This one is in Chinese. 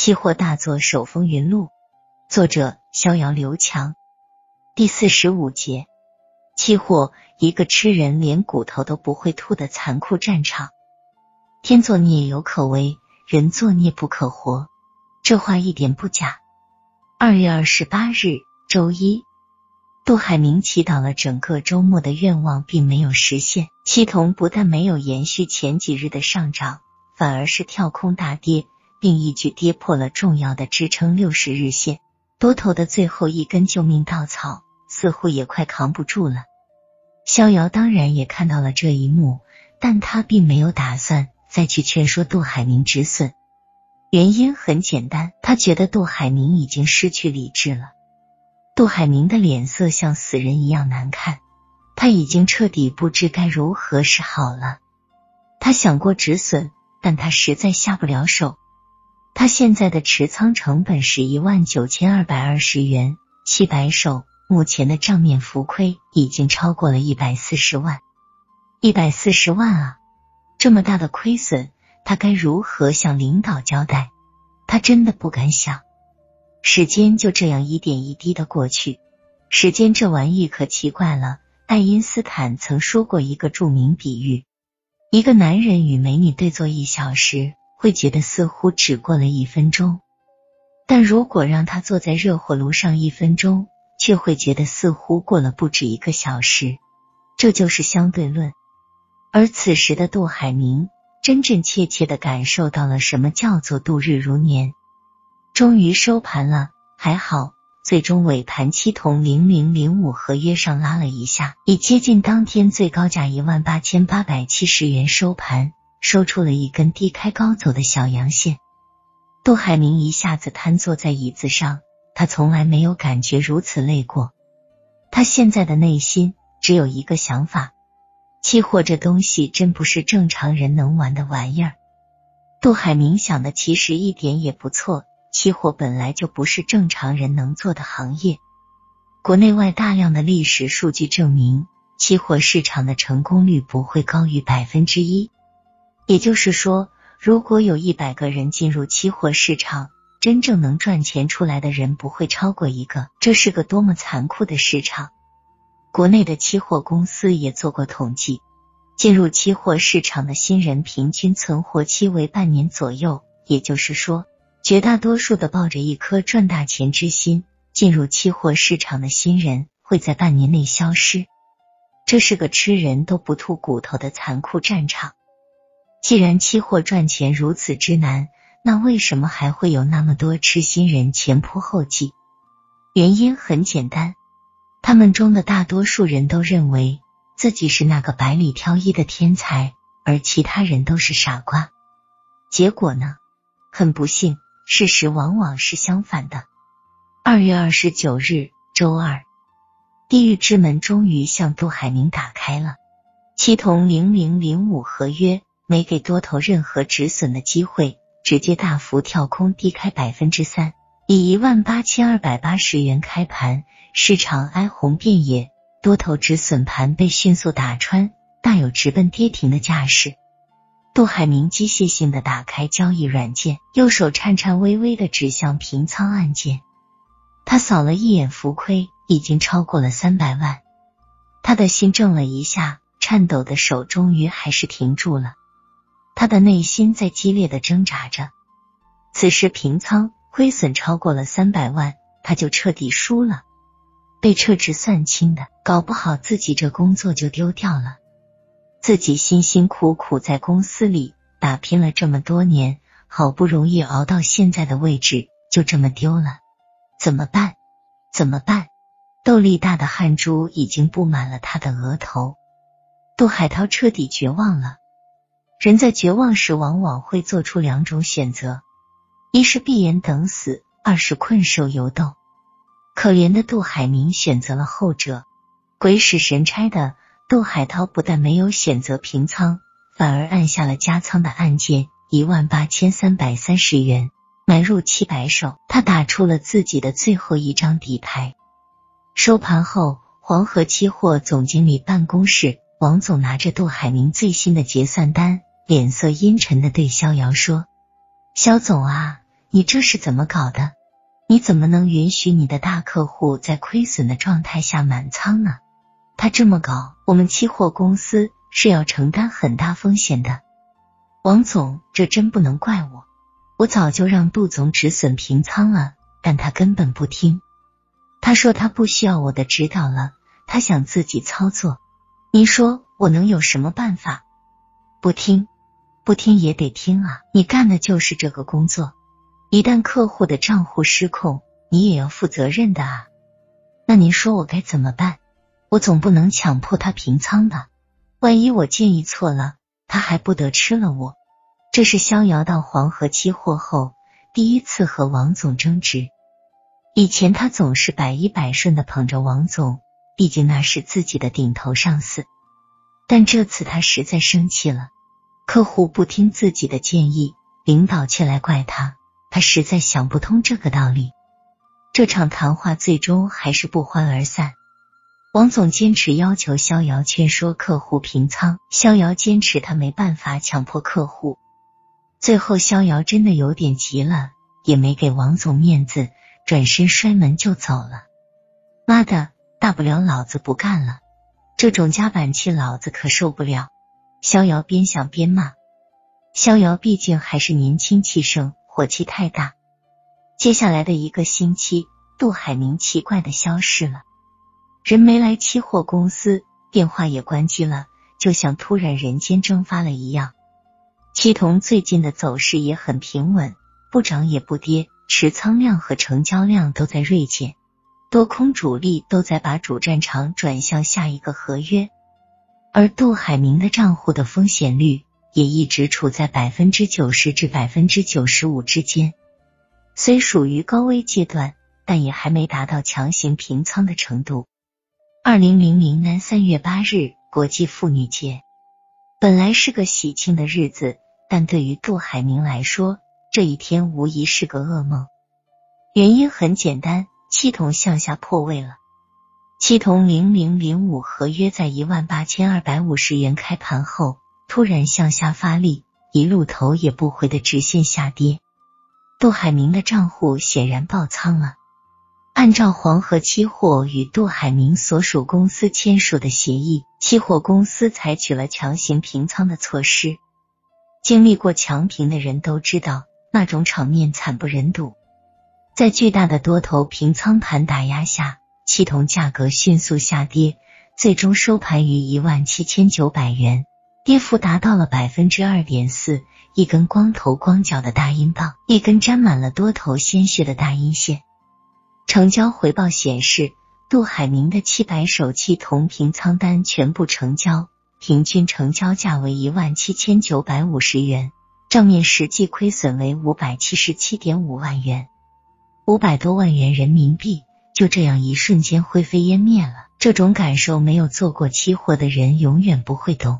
期货大作手风云录，作者逍遥刘强。第四十五节，期货一个吃人连骨头都不会吐的残酷战场。天作孽犹可为，人作孽不可活。这话一点不假。二月二十八日，周一，杜海明祈祷了整个周末的愿望并没有实现，期铜不但没有延续前几日的上涨，反而是跳空大跌。并一举跌破了重要的支撑六十日线，多头的最后一根救命稻草似乎也快扛不住了。逍遥当然也看到了这一幕，但他并没有打算再去劝说杜海明止损。原因很简单，他觉得杜海明已经失去理智了。杜海明的脸色像死人一样难看，他已经彻底不知该如何是好了。他想过止损，但他实在下不了手。他现在的持仓成本是一万九千二百二十元，七百手，目前的账面浮亏已经超过了一百四十万，一百四十万啊！这么大的亏损，他该如何向领导交代？他真的不敢想。时间就这样一点一滴的过去，时间这玩意可奇怪了。爱因斯坦曾说过一个著名比喻：一个男人与美女对坐一小时。会觉得似乎只过了一分钟，但如果让他坐在热火炉上一分钟，却会觉得似乎过了不止一个小时。这就是相对论。而此时的杜海明真真切切的感受到了什么叫做度日如年。终于收盘了，还好，最终尾盘期铜零零零五合约上拉了一下，以接近当天最高价一万八千八百七十元收盘。收出了一根低开高走的小阳线，杜海明一下子瘫坐在椅子上，他从来没有感觉如此累过。他现在的内心只有一个想法：期货这东西真不是正常人能玩的玩意儿。杜海明想的其实一点也不错，期货本来就不是正常人能做的行业。国内外大量的历史数据证明，期货市场的成功率不会高于百分之一。也就是说，如果有一百个人进入期货市场，真正能赚钱出来的人不会超过一个。这是个多么残酷的市场！国内的期货公司也做过统计，进入期货市场的新人平均存活期为半年左右。也就是说，绝大多数的抱着一颗赚大钱之心进入期货市场的新人会在半年内消失。这是个吃人都不吐骨头的残酷战场。既然期货赚钱如此之难，那为什么还会有那么多痴心人前仆后继？原因很简单，他们中的大多数人都认为自己是那个百里挑一的天才，而其他人都是傻瓜。结果呢？很不幸，事实往往是相反的。二月二十九日，周二，地狱之门终于向杜海明打开了。七铜零零零五合约。没给多头任何止损的机会，直接大幅跳空低开百分之三，以一万八千二百八十元开盘，市场哀鸿遍野，多头止损盘被迅速打穿，大有直奔跌停的架势。杜海明机械性的打开交易软件，右手颤颤巍巍的指向平仓按键，他扫了一眼浮亏，已经超过了三百万，他的心怔了一下，颤抖的手终于还是停住了。他的内心在激烈的挣扎着。此时平仓亏损超过了三百万，他就彻底输了，被撤职算清的，搞不好自己这工作就丢掉了。自己辛辛苦苦在公司里打拼了这么多年，好不容易熬到现在的位置，就这么丢了，怎么办？怎么办？豆粒大的汗珠已经布满了他的额头。杜海涛彻底绝望了。人在绝望时，往往会做出两种选择：一是闭眼等死，二是困兽犹斗。可怜的杜海明选择了后者。鬼使神差的，杜海涛不但没有选择平仓，反而按下了加仓的按键，一万八千三百三十元买入七百手。他打出了自己的最后一张底牌。收盘后，黄河期货总经理办公室，王总拿着杜海明最新的结算单。脸色阴沉的对逍遥说：“肖总啊，你这是怎么搞的？你怎么能允许你的大客户在亏损的状态下满仓呢？他这么搞，我们期货公司是要承担很大风险的。王总，这真不能怪我，我早就让杜总止损平仓了，但他根本不听。他说他不需要我的指导了，他想自己操作。你说我能有什么办法？不听，不听也得听啊！你干的就是这个工作。一旦客户的账户失控，你也要负责任的啊。那您说我该怎么办？我总不能强迫他平仓吧？万一我建议错了，他还不得吃了我？这是逍遥到黄河期货后第一次和王总争执。以前他总是百依百顺的捧着王总，毕竟那是自己的顶头上司。但这次他实在生气了，客户不听自己的建议，领导却来怪他。他实在想不通这个道理，这场谈话最终还是不欢而散。王总坚持要求逍遥劝说客户平仓，逍遥坚持他没办法强迫客户。最后，逍遥真的有点急了，也没给王总面子，转身摔门就走了。妈的，大不了老子不干了，这种夹板气老子可受不了。逍遥边想边骂，逍遥毕竟还是年轻气盛。火气太大，接下来的一个星期，杜海明奇怪的消失了，人没来期货公司，电话也关机了，就像突然人间蒸发了一样。七铜最近的走势也很平稳，不涨也不跌，持仓量和成交量都在锐减，多空主力都在把主战场转向下一个合约，而杜海明的账户的风险率。也一直处在百分之九十至百分之九十五之间，虽属于高危阶段，但也还没达到强行平仓的程度。二零零零年三月八日，国际妇女节，本来是个喜庆的日子，但对于杜海明来说，这一天无疑是个噩梦。原因很简单，系统向下破位了。七铜零零零五合约在一万八千二百五十元开盘后。突然向下发力，一路头也不回的直线下跌。杜海明的账户显然爆仓了。按照黄河期货与杜海明所属公司签署的协议，期货公司采取了强行平仓的措施。经历过强平的人都知道，那种场面惨不忍睹。在巨大的多头平仓盘打压下，期铜价格迅速下跌，最终收盘于一万七千九百元。跌幅达到了百分之二点四，一根光头光脚的大阴棒，一根沾满了多头鲜血的大阴线。成交回报显示，杜海明的七百手气同平仓单全部成交，平均成交价为一万七千九百五十元，账面实际亏损为五百七十七点五万元，五百多万元人民币就这样一瞬间灰飞烟灭了。这种感受，没有做过期货的人永远不会懂。